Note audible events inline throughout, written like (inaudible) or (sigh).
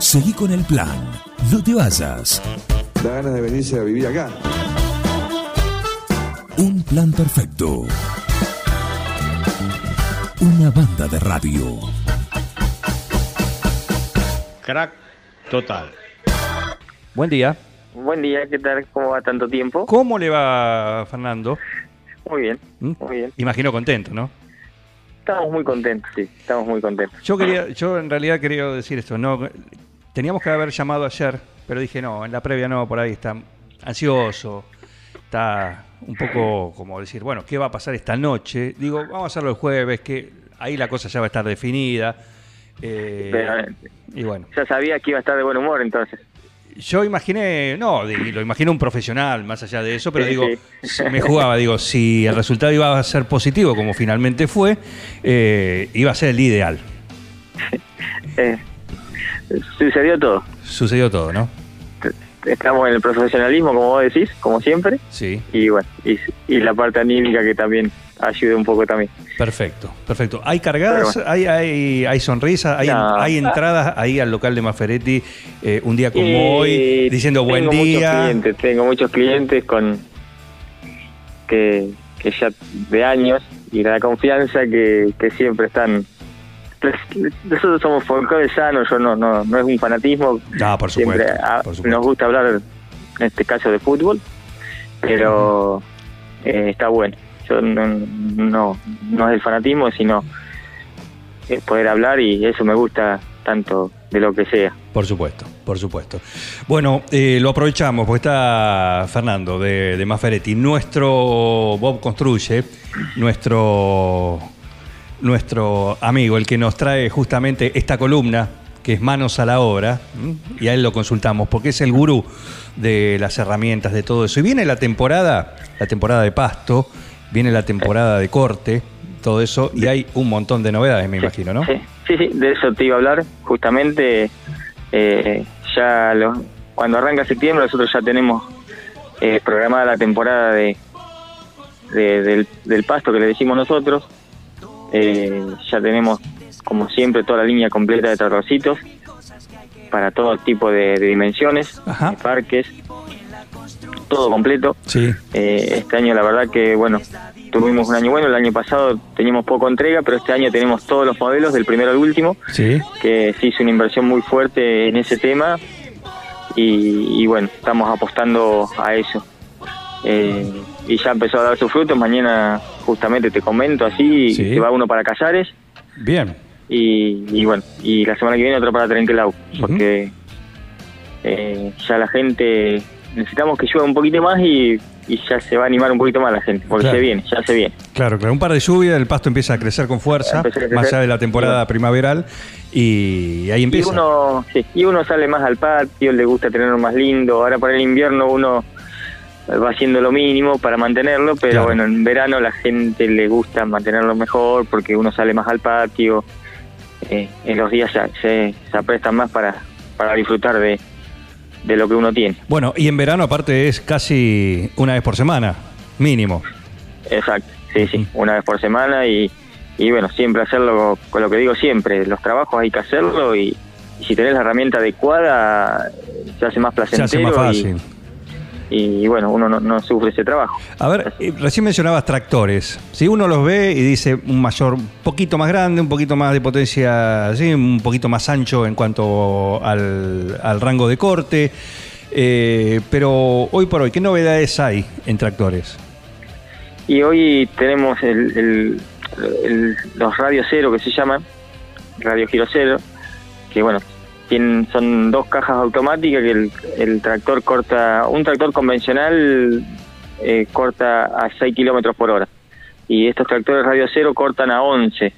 Seguí con el plan. No te vayas. Da ganas de venirse a vivir acá. Un plan perfecto. Una banda de radio. Crack total. Buen día. Buen día, ¿qué tal? ¿Cómo va tanto tiempo? ¿Cómo le va, Fernando? Muy bien, ¿Mm? muy bien. Imagino contento, ¿no? Estamos muy contentos, sí, estamos muy contentos. Yo quería, yo en realidad quería decir esto, no, teníamos que haber llamado ayer, pero dije no, en la previa no, por ahí está ansioso, está un poco como decir, bueno, ¿qué va a pasar esta noche? Digo, vamos a hacerlo el jueves, que ahí la cosa ya va a estar definida. eh, Pero, eh, y bueno, Ya sabía que iba a estar de buen humor entonces. yo imaginé, no, lo imaginé un profesional más allá de eso, pero Sí, digo, sí. me jugaba, digo, si el resultado iba a ser positivo, como finalmente fue, eh, iba a ser el ideal. (laughs) Eh, sucedió todo. Sucedió todo, ¿no? Estamos en el profesionalismo, como vos decís, como siempre. Sí. Y bueno, y, y la parte anímica que también ayude un poco también. Perfecto, perfecto. ¿Hay cargadas? ¿Hay, hay, hay sonrisas? ¿Hay, No. hay entradas ahí al local de Maferetti eh, un día como hoy diciendo buen tengo Muchos día? clientes, tengo muchos clientes con que, que ya de años y la confianza que, que siempre están. Pues, Nosotros somos folclore sano, yo no, no, no es un fanatismo. Ah, por siempre supuesto, ah, por supuesto. nos gusta hablar, en este caso, de fútbol, pero eh, está bueno. Yo no, no, no es el fanatismo, sino eh, poder hablar y eso me gusta tanto de lo que sea. Por supuesto, por supuesto. Bueno, eh, lo aprovechamos porque está Fernando de, de Maferetti. Nuestro Bob Construye, nuestro, nuestro amigo, el que nos trae justamente esta columna, que es Manos a la Obra, y a él lo consultamos porque es el gurú de las herramientas, de todo eso. Y viene la temporada, la temporada de pasto, viene la temporada de corte, todo eso, y hay un montón de novedades, me imagino, ¿no? Sí, sí, sí, de eso te iba a hablar. Justamente, eh, ya lo- cuando arranca septiembre, nosotros ya tenemos eh, programada la temporada de, de- del, del pasto que le decimos nosotros. Eh, ya tenemos, como siempre, toda la línea completa de tractorcitos para todo tipo de, de dimensiones, Ajá. de parques, todo completo. Sí. Eh, este año la verdad que bueno, tuvimos un año bueno, el año pasado teníamos poco entrega, pero este año tenemos todos los modelos del primero al último, Sí. que se hizo una inversión muy fuerte en ese tema y, y bueno, estamos apostando a eso. Eh, y ya empezó a dar sus frutos, mañana justamente te comento así, Sí. que va uno para Callares Bien. y, y bueno, y la semana que viene otro para Trenquelau, porque eh, ya la gente, necesitamos que llueva un poquito más y, y ya se va a animar un poquito más la gente, porque Claro. se viene, ya se viene. Claro, claro. Un par de lluvias, el pasto empieza a crecer con fuerza, crecer. más allá de la temporada Sí. primaveral, y ahí Y empieza. uno, sí, y uno sale más al patio, le gusta tenerlo más lindo, ahora para el invierno uno va haciendo lo mínimo para mantenerlo, pero Claro. bueno, en verano la gente le gusta mantenerlo mejor porque uno sale más al patio, eh, en los días se, se, se aprestan más para, para disfrutar de, de lo que uno tiene. Bueno, y en verano aparte es casi una vez por semana, mínimo. Exacto, sí, sí, una vez por semana y, y bueno, siempre hacerlo con lo que digo siempre, los trabajos hay que hacerlo y, y si tenés la herramienta adecuada se hace más Se placentero hace más fácil. Y, y bueno, uno no, no sufre ese trabajo. A ver, eh, recién mencionabas tractores. Si uno los ve y dice un mayor, un poquito más grande, un poquito más de potencia, ¿sí? un poquito más ancho en cuanto al, al rango de corte, eh, pero hoy por hoy, ¿qué novedades hay en tractores? Y hoy tenemos el, el- el- los radio cero que se llaman, radio giro cero, que bueno, tienen, son dos cajas automáticas que el, el tractor corta, un tractor convencional eh, corta a 6 kilómetros por hora y estos tractores radio cero cortan a 11,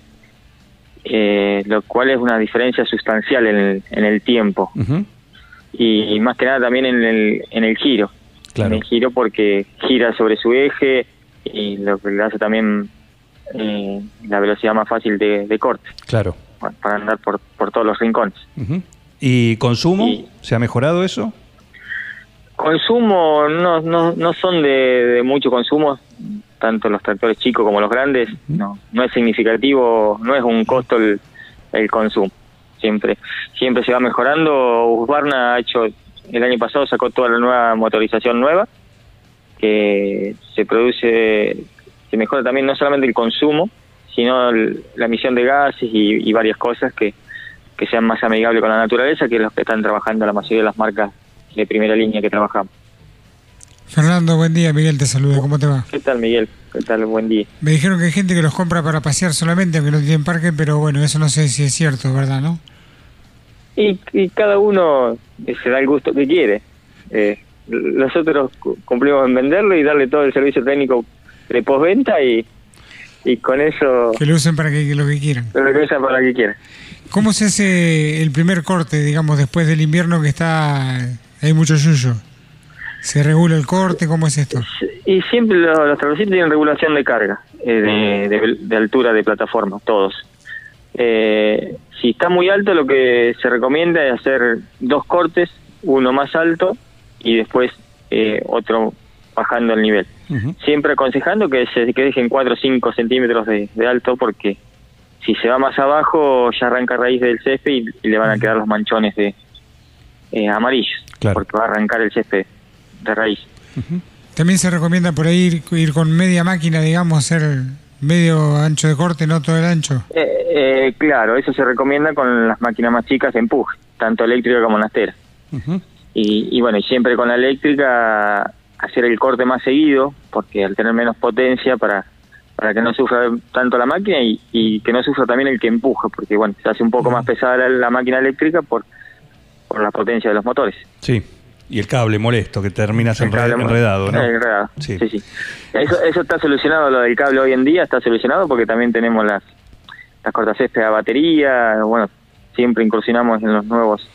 eh, lo cual es una diferencia sustancial en el, en el tiempo y más que nada también en el, en el giro. Claro. En el giro porque gira sobre su eje y lo que le hace también eh, la velocidad más fácil de, de corte Claro. pa- para andar por, por todos los rincones. Ujú. ¿Y consumo? Y- ¿Se ha mejorado eso? Consumo no, no, no son de, de mucho consumo, tanto los tractores chicos como los grandes, no, no es significativo, no es un costo el, el consumo. siempre siempre se va mejorando. Husqvarna ha hecho, el año pasado sacó toda la nueva motorización nueva, que se produce, se mejora también no solamente el consumo, sino el- la emisión de gases y, y varias cosas que, que sean más amigables con la naturaleza, que los que están trabajando la mayoría de las marcas de primera línea que trabajamos. Fernando, buen día. Miguel te saluda. ¿Cómo te va? ¿Qué tal, Miguel? ¿Qué tal? Buen día. Me dijeron que hay gente que los compra para pasear solamente, aunque no tienen parque, pero bueno, eso no sé si es cierto, ¿verdad? ¿No? Y, y cada uno eh, se da el gusto que quiere. Eh, nosotros cu- cumplimos en venderlo y darle todo el servicio técnico de postventa y, y con eso Que lo usen para que, que lo que quieran. lo regresan para que quiera. ¿Cómo se hace el primer corte, digamos, después del invierno que está... hay mucho yuyo? ¿Se regula el corte? ¿Cómo es esto? Y siempre los, los trabajadores tienen regulación de carga, eh, de, de- de altura de plataforma, todos. Eh, si está muy alto, lo que se recomienda es hacer dos cortes, uno más alto y después eh, otro bajando el nivel. Siempre aconsejando que se que dejen 4 o 5 centímetros de, de alto porque si se va más abajo ya arranca raíz del césped y, y le van a quedar los manchones de eh, amarillos Claro. porque va a arrancar el césped de raíz. También se recomienda por ahí ir, ir con media máquina, digamos, hacer medio ancho de corte, no todo el ancho. Eh, eh, claro, eso se recomienda con las máquinas más chicas de empuje, tanto eléctrica como nastera. Ujú. Y, y bueno, y siempre con la eléctrica hacer el corte más seguido, porque al tener menos potencia para para que no sufra tanto la máquina y, y que no sufra también el que empuja, porque bueno, se hace un poco más pesada la, la máquina eléctrica por, por la potencia de los motores. Sí. Y el cable molesto que terminas enredado, ¿no? enredado, Sí. sí. sí, Eso, eso está solucionado, lo del cable hoy en día está solucionado porque también tenemos las, las cortacésped a batería, bueno, siempre incursionamos en los nuevos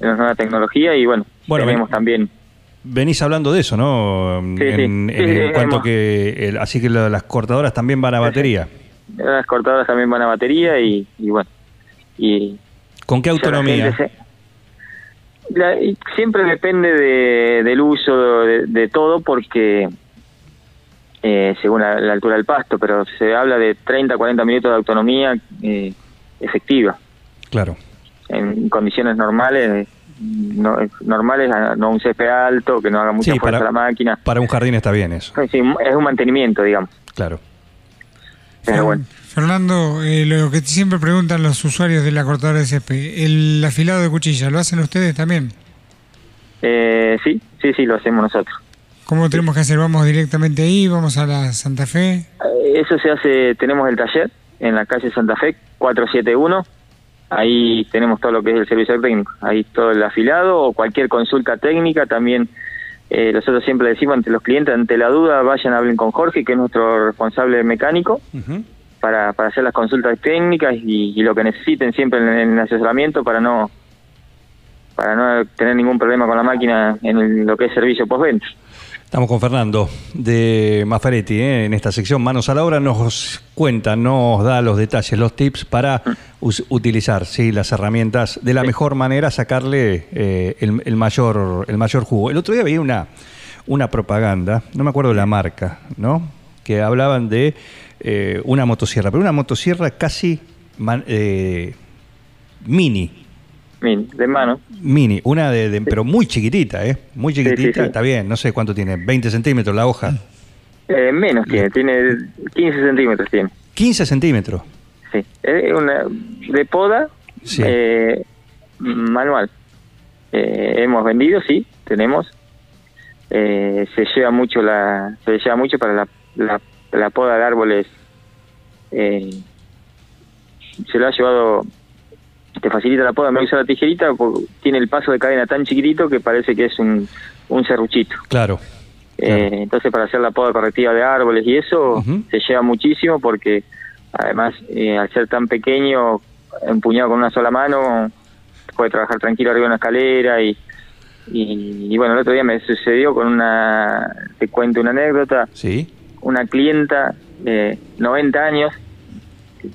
en las nuevas tecnologías y bueno, Bueno, tenemos también Venís hablando de eso, ¿no? En, Sí, sí. en- Sí, en sí, cuanto hemos- que... el- así que las cortadoras también van a batería. las cortadoras también van a batería y, y bueno, y ¿Con qué autonomía? se- la- siempre depende de, del uso de, de todo porque eh, según la, la altura del pasto, pero se habla de 30 40 minutos de autonomía eh, efectiva. Claro. En condiciones normales, no, normales, a- no un césped alto, que no haga mucha Sí, fuerza para- la máquina. Para un jardín está bien eso. Sí, es un mantenimiento, digamos. Claro. Pero bueno. Fernando, eh, lo que siempre preguntan los usuarios de la cortadora de césped, el afilado de cuchilla, ¿lo hacen ustedes también? Eh, sí, sí, sí, lo hacemos nosotros. ¿Cómo tenemos que hacer? ¿Vamos directamente ahí? ¿Vamos a la Santa Fe? Eh, Eso se hace, tenemos el taller en la calle Santa Fe 471. Ahí tenemos todo lo que es el servicio técnico. Ahí todo el afilado o cualquier consulta técnica. También eh, nosotros siempre decimos ante los clientes, ante la duda, vayan, hablen con Jorge, que es nuestro responsable mecánico, para, para hacer las consultas técnicas y, y lo que necesiten siempre en, en el asesoramiento para no para no tener ningún problema con la máquina en el- lo que es servicio postventa. Estamos con Fernando de Mafaretti ¿eh? en esta sección Manos a la Obra. Nos cuenta, nos da los detalles, los tips para utilizar ¿sí? las herramientas de la mejor manera, sacarle eh, el, el mayor, el mayor jugo. El otro día veía una, una propaganda, no me acuerdo la marca, ¿no? que hablaban de eh, una motosierra, pero una motosierra casi man- eh, mini. De mano. Mini, una de, de- pero muy chiquitita, ¿eh? Muy chiquitita, sí. está bien, no sé cuánto tiene, 20 centímetros la hoja. Eh, menos tiene, tiene 15 centímetros tiene. 15 centímetros. Sí, es una de poda eh, manual. Eh, hemos vendido, sí, tenemos. Eh, se lleva mucho la, se lleva mucho para la, la, la poda de árboles. Eh, se lo ha llevado, te facilita la poda, me usa la tijerita, porque tiene el paso de cadena tan chiquitito que parece que es un, un serruchito. Claro. Eh, entonces para hacer la poda correctiva de árboles y eso Ujú. se lleva muchísimo porque además eh, al ser tan pequeño, empuñado con una sola mano, puede trabajar tranquilo arriba de una escalera y, y, y bueno, el otro día me sucedió con una, te cuento una anécdota, Sí. una clienta de 90 años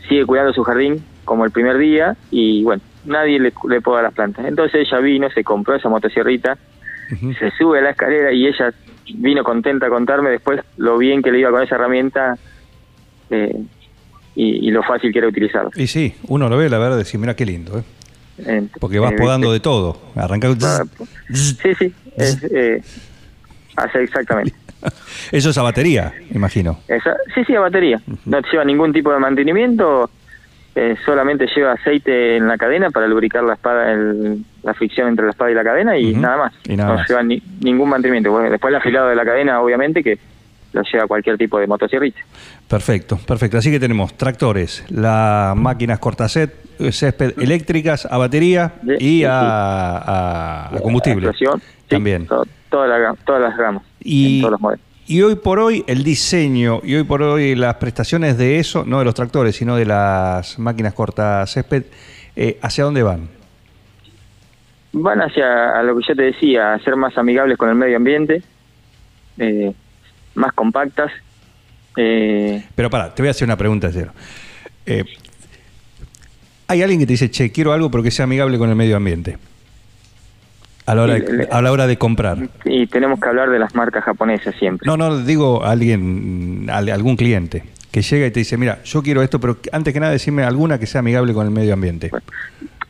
sigue cuidando su jardín como el primer día y bueno, nadie le, le poda las plantas. Entonces ella vino, se compró esa motosierrita, se sube a la escalera y ella vino contenta a contarme después lo bien que le iba con esa herramienta eh, y, y lo fácil que era utilizarla. Y sí, uno lo ve, la verdad, decir, mira qué lindo, ¿eh? Porque vas eh, podando de todo. Arrancar. Ah, Sí, sí, es, eh, hace exactamente. (laughs) Eso es a batería, imagino. Esa- sí, sí, a batería. No lleva ningún tipo de mantenimiento, eh, solamente lleva aceite en la cadena para lubricar la espada, el- la fricción entre la espada y la cadena y nada más. Y nada no más. lleva ni- ningún mantenimiento. Bueno, después el afilado de la cadena, obviamente, que lo lleva cualquier tipo de motosierrita. Perfecto, perfecto. Así que tenemos tractores, las máquinas cortacet, eh, césped eléctricas a batería Sí, y sí, a, a- a combustible. También. to- toda la todas las ramas, Y, en todos los modelos. Y hoy por hoy el diseño y hoy por hoy las prestaciones de eso, no de los tractores, sino de las máquinas cortas césped, eh, ¿hacia dónde van? Van hacia a lo que yo te decía, a ser más amigables con el medio ambiente, eh, más compactas. Eh, Pero para, te voy a hacer una pregunta, cero. Eh, hay alguien que te dice, che, quiero algo pero que sea amigable con el medio ambiente. A la hora de, Le- a la hora de comprar. y tenemos que hablar de las marcas japonesas siempre. No, no, digo a alguien, a algún cliente que llega y te dice, mira, yo quiero esto, pero antes que nada decime alguna que sea amigable con el medio ambiente.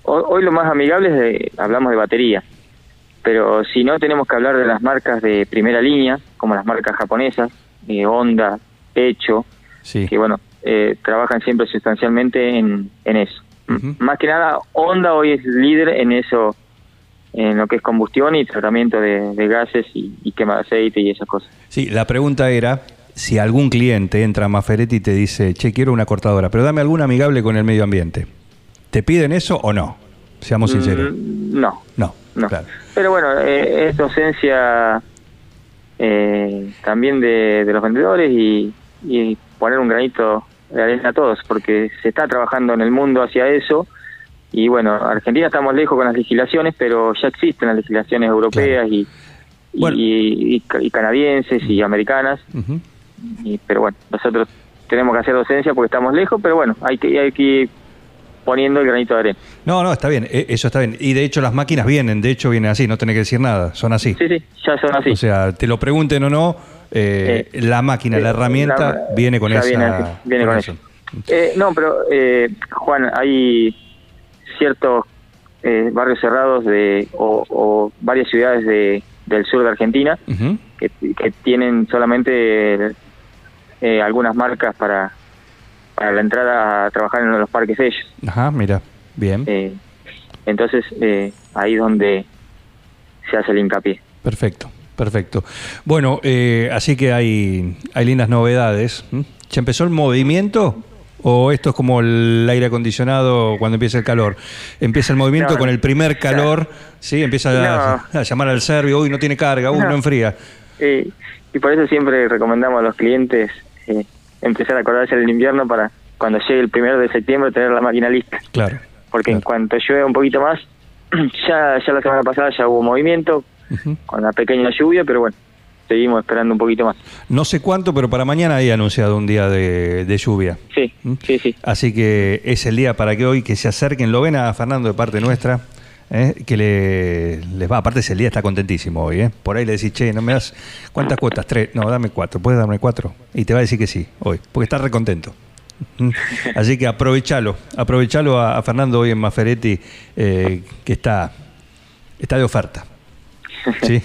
Hoy, hoy lo más amigable es de, hablamos de batería, pero si no tenemos que hablar de las marcas de primera línea, como las marcas japonesas, eh, Honda, Pecho, Sí. que bueno, eh, trabajan siempre sustancialmente en, en eso. Más que nada, Honda hoy es líder en eso, en lo que es combustión y tratamiento de, de gases y, y quema de aceite y esas cosas. Sí, la pregunta era si algún cliente entra a Maferetti y te dice, che, quiero una cortadora, pero dame alguna amigable con el medio ambiente. ¿Te piden eso o no? Seamos sinceros. Mm, no, No, no. claro. Pero bueno, eh, es docencia eh, también de, de los vendedores y, y poner un granito de arena a todos, porque se está trabajando en el mundo hacia eso. Y bueno, Argentina estamos lejos con las legislaciones, pero ya existen las legislaciones europeas y, y- Bueno. y, y- y canadienses y americanas. Y, pero bueno, nosotros tenemos que hacer docencia porque estamos lejos, pero bueno, hay que, hay que ir poniendo el granito de arena. No, no, está bien, e- eso está bien. Y de hecho las máquinas vienen, de hecho vienen así, no tenés que decir nada, son así. Sí, sí, ya son así. O sea, te lo pregunten o no, eh, Eh, la máquina, la herramienta la- viene con esa. viene, viene con eso. Eh, no, pero eh, Juan, hay ciertos eh, barrios cerrados de o, o varias ciudades de, del sur de Argentina que, que tienen solamente eh, algunas marcas para, para la entrada a trabajar en los parques de ellos. Ajá, mira, bien. Eh, entonces, eh, ahí es donde se hace el hincapié. Perfecto, perfecto. Bueno, así que hay, hay lindas novedades. ¿Ya empezó el movimiento? ¿O esto es como el aire acondicionado cuando empieza el calor? Empieza el movimiento No, con no. el primer calor, ¿sí? Empieza a, a llamar al serbio, uy, no tiene carga, uy, no, No. enfría. Eh, y por eso siempre recomendamos a los clientes eh, empezar a acordarse del invierno para cuando llegue el primero de septiembre tener la máquina lista. Claro. Porque en cuanto llueve un poquito más, (clears throat) ya, ya la semana pasada ya hubo movimiento con la pequeña lluvia, pero bueno, seguimos esperando un poquito más. No sé cuánto, pero para mañana hay anunciado un día de, de lluvia. Sí, ¿Mm? sí, sí. Así que es el día para que hoy que se acerquen, lo ven a Fernando de parte nuestra, ¿eh? que le, les va. Aparte, ese día está contentísimo hoy. ¿eh? Por ahí le decís, che, ¿no me das cuántas cuotas? Tres. No, dame cuatro. ¿Puedes darme cuatro? Y te va a decir que sí, hoy, porque está recontento. ¿Mm? Así que aprovechalo, aprovechalo a, a Fernando hoy en Maferetti, eh, que está, está de oferta. (laughs) ¿Sí?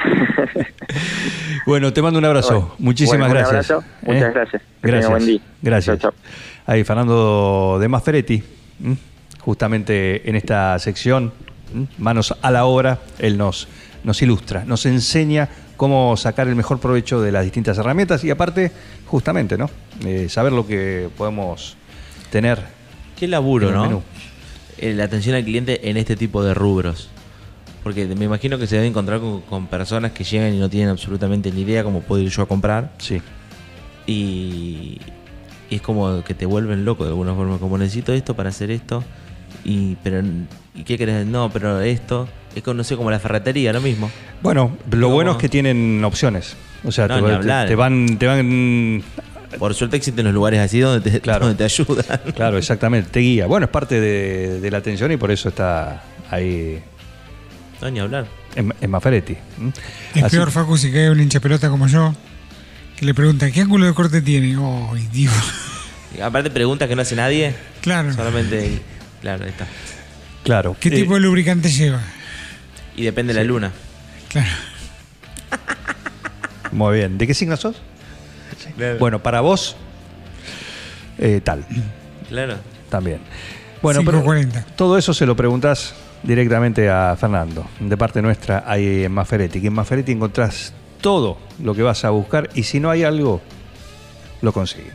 (laughs) bueno, te mando un abrazo. Bueno, Muchísimas bueno, un gracias. abrazo. Muchas ¿eh? gracias. Que tenga Gracias. buen día. Gracias. Chau, chau. Ahí Fernando de Masferetti, ¿m? justamente en esta sección, ¿m? manos a la obra, él nos, nos ilustra, nos enseña cómo sacar el mejor provecho de las distintas herramientas y aparte, justamente, ¿no? Eh, saber lo que podemos tener. Qué laburo, En el ¿no? menú. Eh, La atención al cliente en este tipo de rubros. Porque me imagino que se debe encontrar con, con personas que llegan y no tienen absolutamente ni idea cómo puedo ir yo a comprar. Sí. Y, y es como que te vuelven loco de alguna forma. Como necesito esto para hacer esto. Y, pero, ¿y qué querés? No, pero esto. Es sé, como la ferretería, lo mismo. Bueno, lo Como- bueno es que tienen opciones. O sea, No, te, va- hablar. te van, te van Por suerte existen los lugares así donde te, Claro. donde te ayudan. Claro, exactamente, te guía. Bueno, es parte de, de la atención y por eso está ahí No, ni hablar. en, en Maferetti. Es Así- peor, Facu, si cae un hincha pelota como yo, que le pregunta, ¿qué ángulo de corte tiene? ¡Ay, Dios! (laughs) Y aparte preguntas que no hace nadie. Claro. Solamente. Claro, ahí está. Claro. ¿Qué Eh, tipo de lubricante lleva? Y depende de la luna. Claro. (laughs) Muy bien. ¿De qué signo sos? Bueno, para vos, eh, tal, Claro. también. Bueno, pero 5.40. todo eso se lo preguntás directamente a Fernando, de parte nuestra ahí en Maferetti. Que en Maferetti encontrás todo lo que vas a buscar y si no hay algo, lo consigues.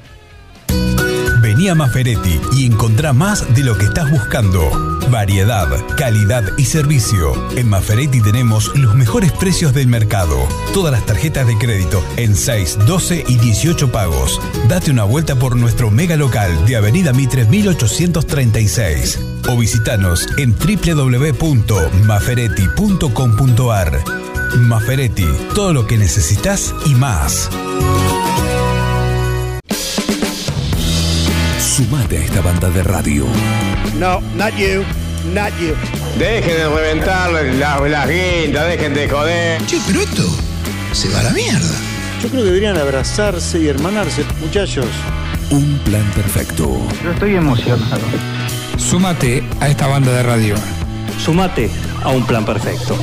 Vení a Maferetti y encontrá más de lo que estás buscando. Variedad, calidad y servicio. En Maferetti tenemos los mejores precios del mercado. Todas las tarjetas de crédito en 6, 12 y 18 pagos. Date una vuelta por nuestro mega local de Avenida Mitre 1836 o visitanos en www.maferetti.com.ar. Maferetti, todo lo que necesitas y más. Sumate a esta banda de radio. No, not you, not you. Dejen de reventar las, las guindas, dejen de joder. Che, pero esto se va a la mierda. Yo creo que deberían abrazarse y hermanarse, muchachos. Un plan perfecto. Yo estoy emocionado. Súmate a esta banda de radio. Sumate a un plan perfecto.